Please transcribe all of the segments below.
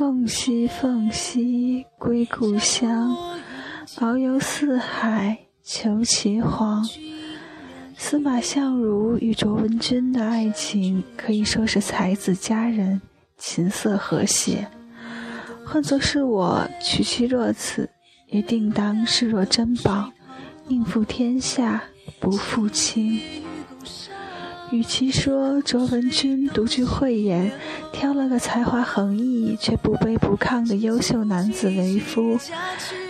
凤兮凤兮，归故乡。遨游四海，求其凰。司马相如与卓文君的爱情可以说是才子佳人，琴瑟和谐。换作是我，娶妻若此，也定当视若珍宝，宁负天下，不负卿。与其说卓文君独具慧眼，挑了个才华横溢却不卑不亢的优秀男子为夫，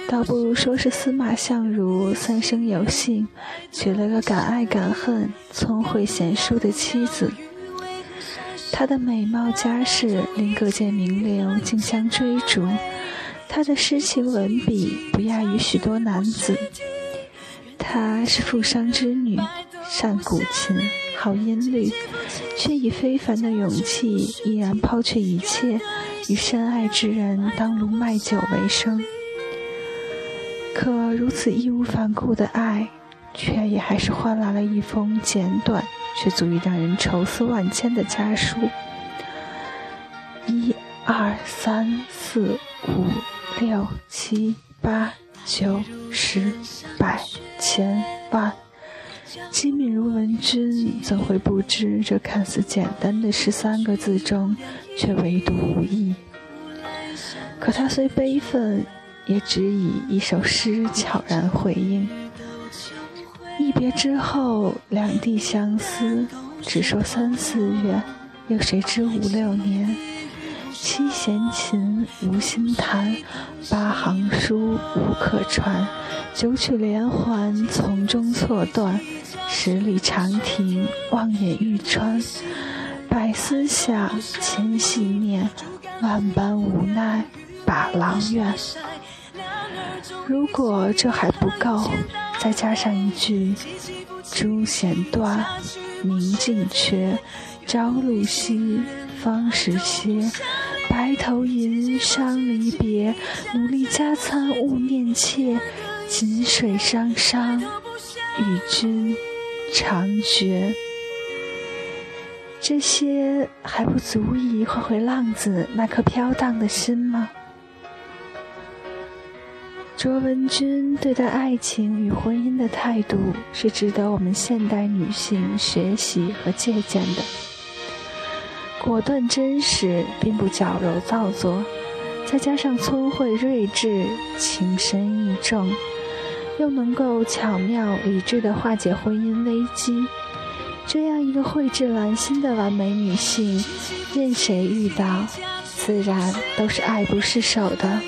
倒不如说是司马相如三生有幸，娶了个敢爱敢恨、聪慧贤淑的妻子。她的美貌家世令各界名流竞相追逐，她的诗情文笔不亚于许多男子。她是富商之女，善古琴。好音律，却以非凡的勇气，毅然抛却一切，与深爱之人当炉卖酒为生。可如此义无反顾的爱，却也还是换来了一封简短却足以让人愁思万千的家书。一、二、三、四、五、六、七、八、九、十、百、千、万。机敏如文君，怎会不知这看似简单的十三个字中，却唯独无意？可他虽悲愤，也只以一首诗悄然回应。一别之后，两地相思，只说三四月，又谁知五六年？七弦琴，无心弹；八行书，无可传。九曲连环，从中错断。十里长亭，望眼欲穿。百思想，千系念，万般无奈把郎怨。如果这还不够，再加上一句：朱弦断，明镜缺，朝露晞，芳时歇。白头吟，伤离别，努力加餐，勿念妾。锦水汤汤，与君。长绝，这些还不足以换回浪子那颗飘荡的心吗？卓文君对待爱情与婚姻的态度是值得我们现代女性学习和借鉴的。果断真实，并不矫揉造作，再加上聪慧睿智、情深意重。又能够巧妙理智地化解婚姻危机，这样一个蕙质兰心的完美女性，任谁遇到，自然都是爱不释手的。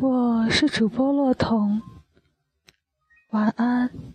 我是主播洛彤，晚安。